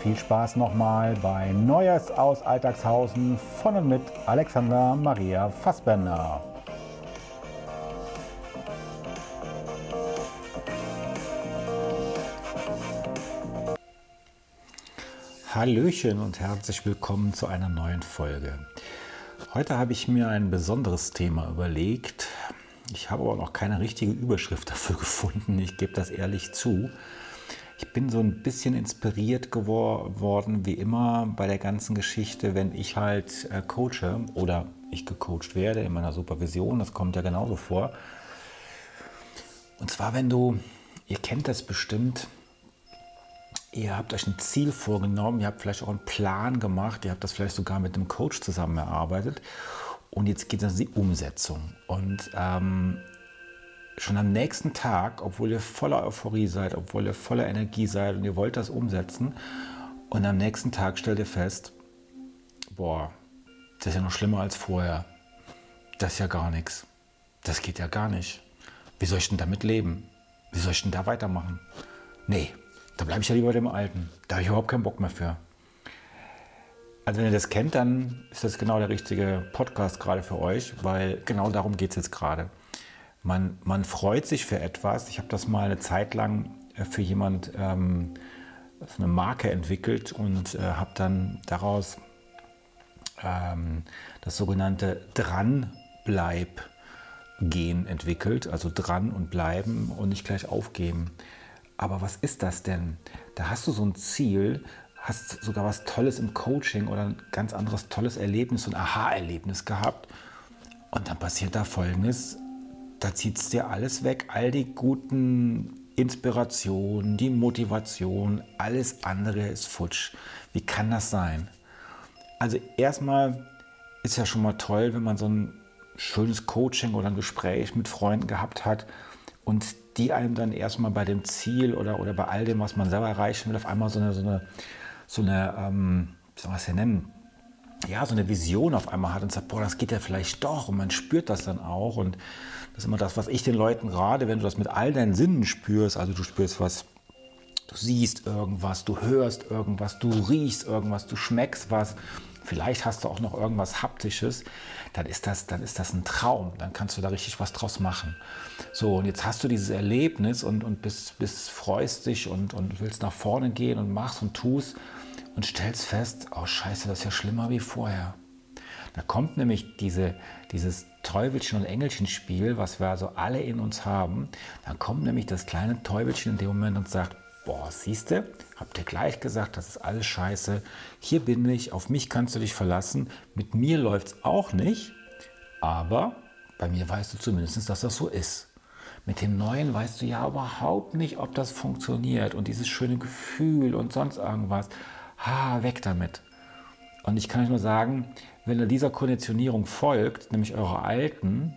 viel Spaß nochmal bei Neues aus Alltagshausen von und mit Alexander Maria Fassbender. Hallöchen und herzlich willkommen zu einer neuen Folge. Heute habe ich mir ein besonderes Thema überlegt. Ich habe aber noch keine richtige Überschrift dafür gefunden. Ich gebe das ehrlich zu. Ich bin so ein bisschen inspiriert geworden, wie immer bei der ganzen Geschichte, wenn ich halt äh, coache oder ich gecoacht werde in meiner Supervision. Das kommt ja genauso vor. Und zwar, wenn du, ihr kennt das bestimmt, Ihr habt euch ein Ziel vorgenommen, ihr habt vielleicht auch einen Plan gemacht, ihr habt das vielleicht sogar mit einem Coach zusammen erarbeitet und jetzt geht es in die Umsetzung. Und ähm, schon am nächsten Tag, obwohl ihr voller Euphorie seid, obwohl ihr voller Energie seid und ihr wollt das umsetzen, und am nächsten Tag stellt ihr fest, boah, das ist ja noch schlimmer als vorher. Das ist ja gar nichts. Das geht ja gar nicht. Wie soll ich denn damit leben? Wie soll ich denn da weitermachen? Nee, da bleibe ich ja lieber dem Alten. Da habe ich überhaupt keinen Bock mehr für. Also wenn ihr das kennt, dann ist das genau der richtige Podcast gerade für euch, weil genau darum geht es jetzt gerade. Man, man freut sich für etwas. Ich habe das mal eine Zeit lang äh, für jemand ähm, eine Marke entwickelt und äh, habe dann daraus ähm, das sogenannte Dranbleib-Gen entwickelt. Also dran und bleiben und nicht gleich aufgeben. Aber was ist das denn? Da hast du so ein Ziel, hast sogar was Tolles im Coaching oder ein ganz anderes tolles Erlebnis, so ein Aha-Erlebnis gehabt. Und dann passiert da Folgendes, da zieht es dir alles weg, all die guten Inspirationen, die Motivation, alles andere ist futsch. Wie kann das sein? Also erstmal ist ja schon mal toll, wenn man so ein schönes Coaching oder ein Gespräch mit Freunden gehabt hat und die einem dann erstmal bei dem Ziel oder, oder bei all dem, was man selber erreichen will, auf einmal so eine, so eine, so eine ähm, wie soll man es denn nennen? Ja, so eine Vision auf einmal hat und sagt, boah, das geht ja vielleicht doch. Und man spürt das dann auch. Und das ist immer das, was ich den Leuten rate, wenn du das mit all deinen Sinnen spürst, also du spürst was, du siehst irgendwas, du hörst irgendwas, du riechst irgendwas, du schmeckst was, vielleicht hast du auch noch irgendwas Haptisches, dann ist das, dann ist das ein Traum. Dann kannst du da richtig was draus machen. So, und jetzt hast du dieses Erlebnis und, und bist, bist, freust dich und, und willst nach vorne gehen und machst und tust und stellst fest, oh scheiße, das ist ja schlimmer wie vorher. Da kommt nämlich diese, dieses Teufelchen- und Engelchen-Spiel, was wir also alle in uns haben. Dann kommt nämlich das kleine Teufelchen in dem Moment und sagt, boah, siehste, habt ihr gleich gesagt, das ist alles scheiße. Hier bin ich, auf mich kannst du dich verlassen. Mit mir läuft es auch nicht, aber bei mir weißt du zumindest, dass das so ist. Mit dem Neuen weißt du ja überhaupt nicht, ob das funktioniert und dieses schöne Gefühl und sonst irgendwas. Ha, weg damit. Und ich kann euch nur sagen, wenn ihr dieser Konditionierung folgt, nämlich eure alten,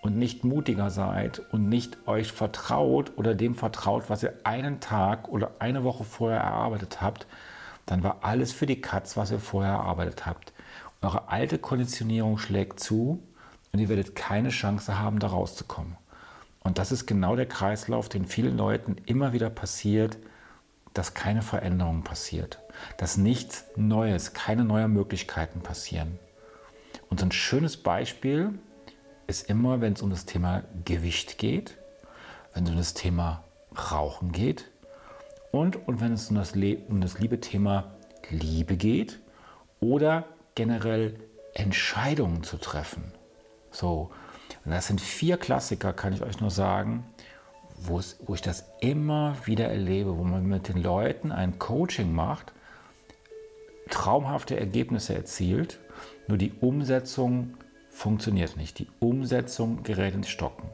und nicht mutiger seid und nicht euch vertraut oder dem vertraut, was ihr einen Tag oder eine Woche vorher erarbeitet habt, dann war alles für die Katz, was ihr vorher erarbeitet habt. Eure alte Konditionierung schlägt zu und ihr werdet keine Chance haben, da rauszukommen. Und das ist genau der Kreislauf, den vielen Leuten immer wieder passiert, dass keine Veränderung passiert, dass nichts Neues, keine neuen Möglichkeiten passieren. Und so ein schönes Beispiel ist immer, wenn es um das Thema Gewicht geht, wenn es um das Thema Rauchen geht und, und wenn es um das, um das liebe Thema Liebe geht oder generell Entscheidungen zu treffen. So, und das sind vier Klassiker, kann ich euch nur sagen, wo, es, wo ich das immer wieder erlebe, wo man mit den Leuten ein Coaching macht, traumhafte Ergebnisse erzielt, nur die Umsetzung funktioniert nicht. Die Umsetzung gerät ins Stocken.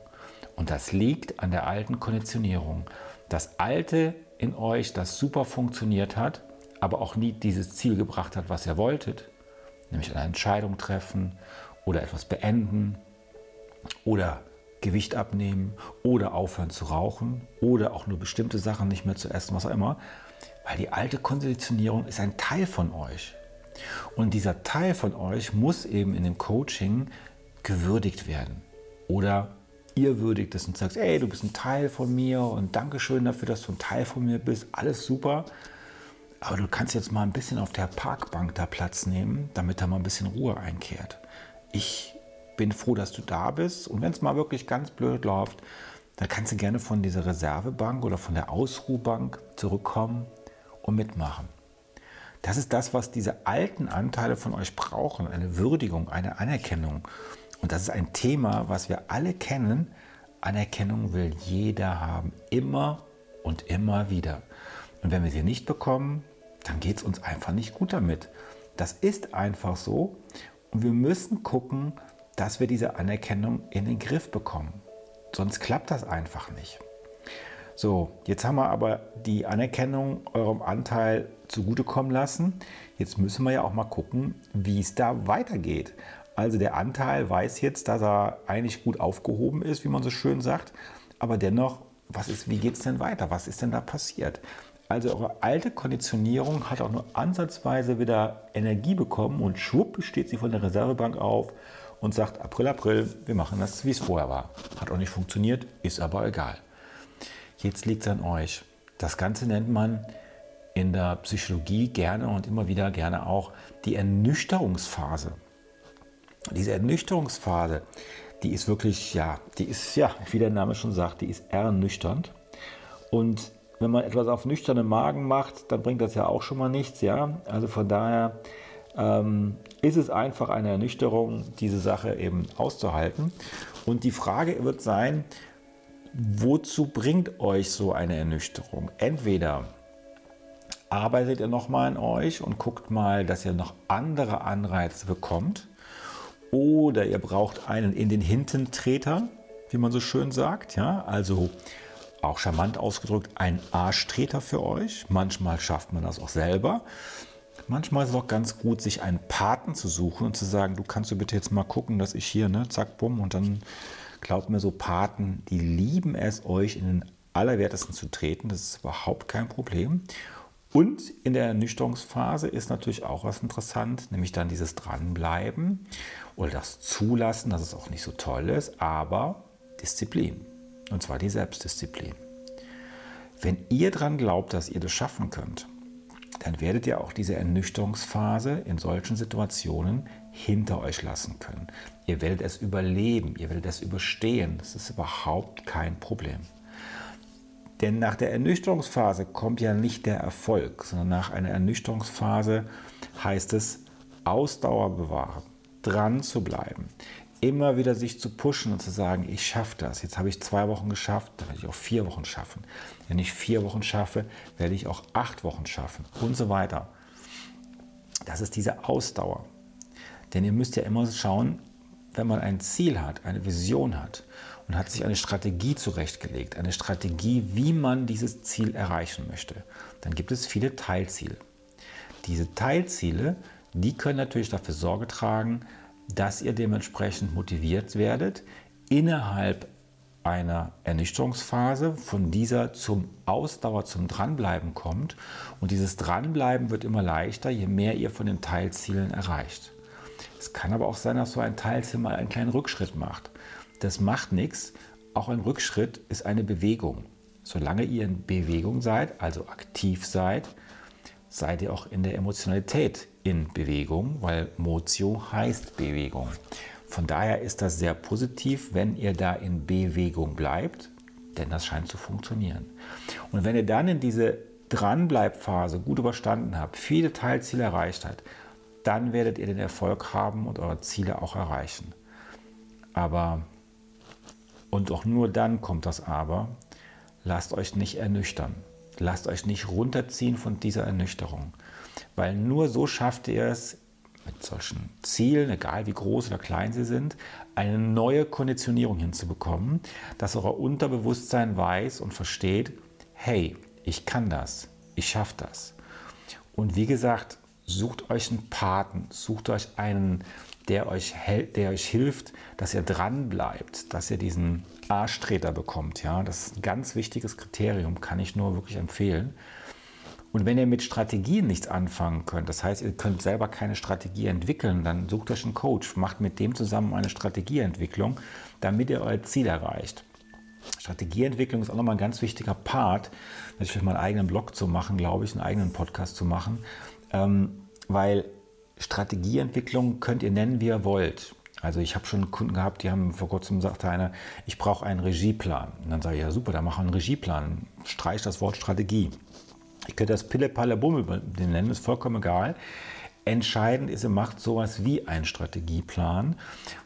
Und das liegt an der alten Konditionierung. Das Alte in euch, das super funktioniert hat, aber auch nie dieses Ziel gebracht hat, was ihr wolltet, nämlich eine Entscheidung treffen oder etwas beenden oder Gewicht abnehmen oder aufhören zu rauchen oder auch nur bestimmte Sachen nicht mehr zu essen, was auch immer, weil die alte Konditionierung ist ein Teil von euch. Und dieser Teil von euch muss eben in dem Coaching gewürdigt werden. Oder ihr würdigt es und sagt, ey, du bist ein Teil von mir und Dankeschön dafür, dass du ein Teil von mir bist. Alles super. Aber du kannst jetzt mal ein bisschen auf der Parkbank da Platz nehmen, damit da mal ein bisschen Ruhe einkehrt. Ich bin froh, dass du da bist. Und wenn es mal wirklich ganz blöd läuft, dann kannst du gerne von dieser Reservebank oder von der Ausruhbank zurückkommen und mitmachen. Das ist das, was diese alten Anteile von euch brauchen. Eine Würdigung, eine Anerkennung. Und das ist ein Thema, was wir alle kennen. Anerkennung will jeder haben. Immer und immer wieder. Und wenn wir sie nicht bekommen, dann geht es uns einfach nicht gut damit. Das ist einfach so. Und wir müssen gucken, dass wir diese Anerkennung in den Griff bekommen. Sonst klappt das einfach nicht. So, jetzt haben wir aber die Anerkennung eurem Anteil zugutekommen lassen. Jetzt müssen wir ja auch mal gucken, wie es da weitergeht. Also der Anteil weiß jetzt, dass er eigentlich gut aufgehoben ist, wie man so schön sagt. Aber dennoch, was ist, wie geht es denn weiter? Was ist denn da passiert? Also eure alte Konditionierung hat auch nur ansatzweise wieder Energie bekommen und schwupp steht sie von der Reservebank auf und sagt, April, April, wir machen das, wie es vorher war. Hat auch nicht funktioniert, ist aber egal. Jetzt liegt es an euch. Das Ganze nennt man in der Psychologie gerne und immer wieder gerne auch die Ernüchterungsphase. Diese Ernüchterungsphase, die ist wirklich, ja, die ist, ja, wie der Name schon sagt, die ist ernüchternd. Und wenn man etwas auf nüchternen Magen macht, dann bringt das ja auch schon mal nichts, ja. Also von daher ähm, ist es einfach eine Ernüchterung, diese Sache eben auszuhalten. Und die Frage wird sein, wozu bringt euch so eine Ernüchterung? Entweder arbeitet ihr nochmal an euch und guckt mal, dass ihr noch andere Anreize bekommt, oder ihr braucht einen in den Hintentreter, wie man so schön sagt, ja, also auch charmant ausgedrückt, ein Arschtreter für euch. Manchmal schafft man das auch selber. Manchmal ist es auch ganz gut, sich einen Paten zu suchen und zu sagen, du kannst du bitte jetzt mal gucken, dass ich hier, ne, zack, bumm, und dann glaubt mir so Paten, die lieben es, euch in den Allerwertesten zu treten. Das ist überhaupt kein Problem. Und in der Ernüchterungsphase ist natürlich auch was interessant, nämlich dann dieses Dranbleiben oder das Zulassen, dass es auch nicht so toll ist, aber Disziplin. Und zwar die Selbstdisziplin. Wenn ihr dran glaubt, dass ihr das schaffen könnt, dann werdet ihr auch diese Ernüchterungsphase in solchen Situationen hinter euch lassen können. Ihr werdet es überleben, ihr werdet es überstehen. Das ist überhaupt kein Problem. Denn nach der Ernüchterungsphase kommt ja nicht der Erfolg, sondern nach einer Ernüchterungsphase heißt es Ausdauer bewahren, dran zu bleiben, immer wieder sich zu pushen und zu sagen, ich schaffe das. Jetzt habe ich zwei Wochen geschafft, dann werde ich auch vier Wochen schaffen. Wenn ich vier Wochen schaffe, werde ich auch acht Wochen schaffen und so weiter. Das ist diese Ausdauer. Denn ihr müsst ja immer schauen, wenn man ein Ziel hat, eine Vision hat und hat sich eine Strategie zurechtgelegt, eine Strategie, wie man dieses Ziel erreichen möchte, dann gibt es viele Teilziele. Diese Teilziele, die können natürlich dafür Sorge tragen, dass ihr dementsprechend motiviert werdet, innerhalb einer Ernüchterungsphase von dieser zum Ausdauer, zum Dranbleiben kommt. Und dieses Dranbleiben wird immer leichter, je mehr ihr von den Teilzielen erreicht. Es kann aber auch sein, dass so ein Teilziel mal einen kleinen Rückschritt macht. Das macht nichts. Auch ein Rückschritt ist eine Bewegung. Solange ihr in Bewegung seid, also aktiv seid, seid ihr auch in der Emotionalität in Bewegung, weil Motio heißt Bewegung. Von daher ist das sehr positiv, wenn ihr da in Bewegung bleibt, denn das scheint zu funktionieren. Und wenn ihr dann in diese Dranbleibphase gut überstanden habt, viele Teilziele erreicht habt, dann werdet ihr den Erfolg haben und eure Ziele auch erreichen. Aber, und auch nur dann kommt das Aber, lasst euch nicht ernüchtern. Lasst euch nicht runterziehen von dieser Ernüchterung. Weil nur so schafft ihr es, mit solchen Zielen, egal wie groß oder klein sie sind, eine neue Konditionierung hinzubekommen, dass euer Unterbewusstsein weiß und versteht, hey, ich kann das, ich schaffe das. Und wie gesagt, sucht euch einen Paten, sucht euch einen, der euch, der euch hilft, dass ihr dran bleibt, dass ihr diesen Arschtreter bekommt. Ja? Das ist ein ganz wichtiges Kriterium, kann ich nur wirklich empfehlen. Und wenn ihr mit Strategien nichts anfangen könnt, das heißt, ihr könnt selber keine Strategie entwickeln, dann sucht euch einen Coach, macht mit dem zusammen eine Strategieentwicklung, damit ihr euer Ziel erreicht. Strategieentwicklung ist auch nochmal ein ganz wichtiger Part, wenn ich mal einen eigenen Blog zu machen, glaube ich, einen eigenen Podcast zu machen, ähm, weil Strategieentwicklung könnt ihr nennen, wie ihr wollt. Also ich habe schon Kunden gehabt, die haben vor kurzem gesagt, einer, ich brauche einen Regieplan. Und dann sage ich, ja super, dann mach einen Regieplan. Streich das Wort Strategie. Ich könnte das Pille Palle Bummel nennen, ist vollkommen egal. Entscheidend ist, ihr macht sowas wie einen Strategieplan,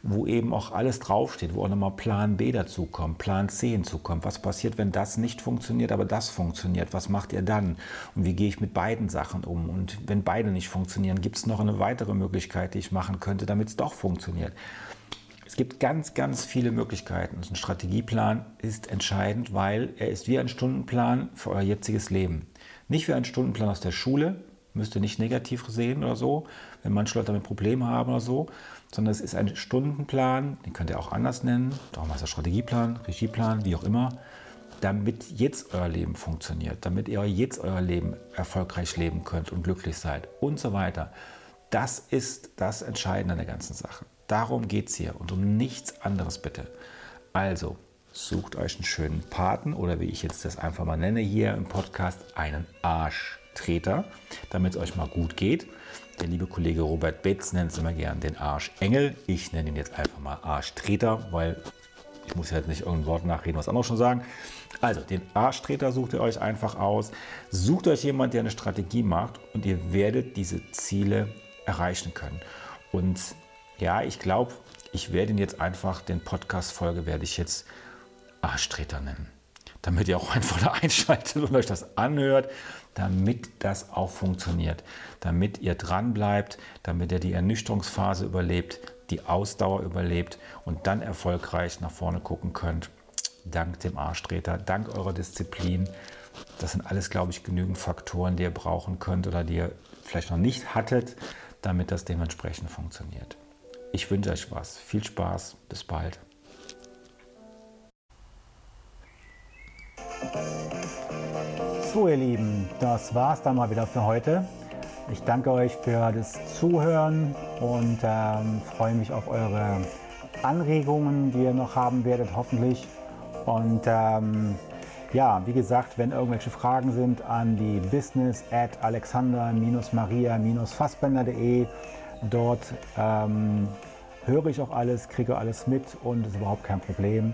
wo eben auch alles draufsteht, wo auch nochmal Plan B dazukommt, Plan C hinzukommt. Was passiert, wenn das nicht funktioniert, aber das funktioniert? Was macht ihr dann? Und wie gehe ich mit beiden Sachen um? Und wenn beide nicht funktionieren, gibt es noch eine weitere Möglichkeit, die ich machen könnte, damit es doch funktioniert? Es gibt ganz, ganz viele Möglichkeiten. ein Strategieplan ist entscheidend, weil er ist wie ein Stundenplan für euer jetziges Leben. Nicht wie ein Stundenplan aus der Schule, müsst ihr nicht negativ sehen oder so, wenn manche Leute damit Probleme haben oder so, sondern es ist ein Stundenplan, den könnt ihr auch anders nennen, darum heißt er Strategieplan, Regieplan, wie auch immer, damit jetzt euer Leben funktioniert, damit ihr jetzt euer Leben erfolgreich leben könnt und glücklich seid und so weiter. Das ist das Entscheidende an der ganzen Sache. Darum geht es hier und um nichts anderes bitte. Also, sucht euch einen schönen Paten oder wie ich jetzt das einfach mal nenne hier im Podcast, einen Arschtreter, damit es euch mal gut geht. Der liebe Kollege Robert Betz nennt es immer gern den Arschengel. Ich nenne ihn jetzt einfach mal Arschtreter, weil ich muss ja jetzt nicht irgendein Wort nachreden, was andere schon sagen. Also, den Arschtreter sucht ihr euch einfach aus. Sucht euch jemanden, der eine Strategie macht und ihr werdet diese Ziele erreichen können. Und ja, ich glaube, ich werde ihn jetzt einfach, den Podcast-Folge werde ich jetzt Arschtreter nennen. Damit ihr auch einfach da einschaltet und euch das anhört, damit das auch funktioniert. Damit ihr dran bleibt, damit ihr die Ernüchterungsphase überlebt, die Ausdauer überlebt und dann erfolgreich nach vorne gucken könnt. Dank dem Arschtreter, dank eurer Disziplin. Das sind alles, glaube ich, genügend Faktoren, die ihr brauchen könnt oder die ihr vielleicht noch nicht hattet, damit das dementsprechend funktioniert. Ich wünsche euch was. Viel Spaß. Bis bald. So ihr Lieben, das war's dann mal wieder für heute. Ich danke euch für das Zuhören und ähm, freue mich auf eure Anregungen, die ihr noch haben werdet, hoffentlich. Und ähm, ja, wie gesagt, wenn irgendwelche Fragen sind an die business at alexander-maria-fassbender.de. Dort ähm, höre ich auch alles, kriege alles mit und ist überhaupt kein Problem.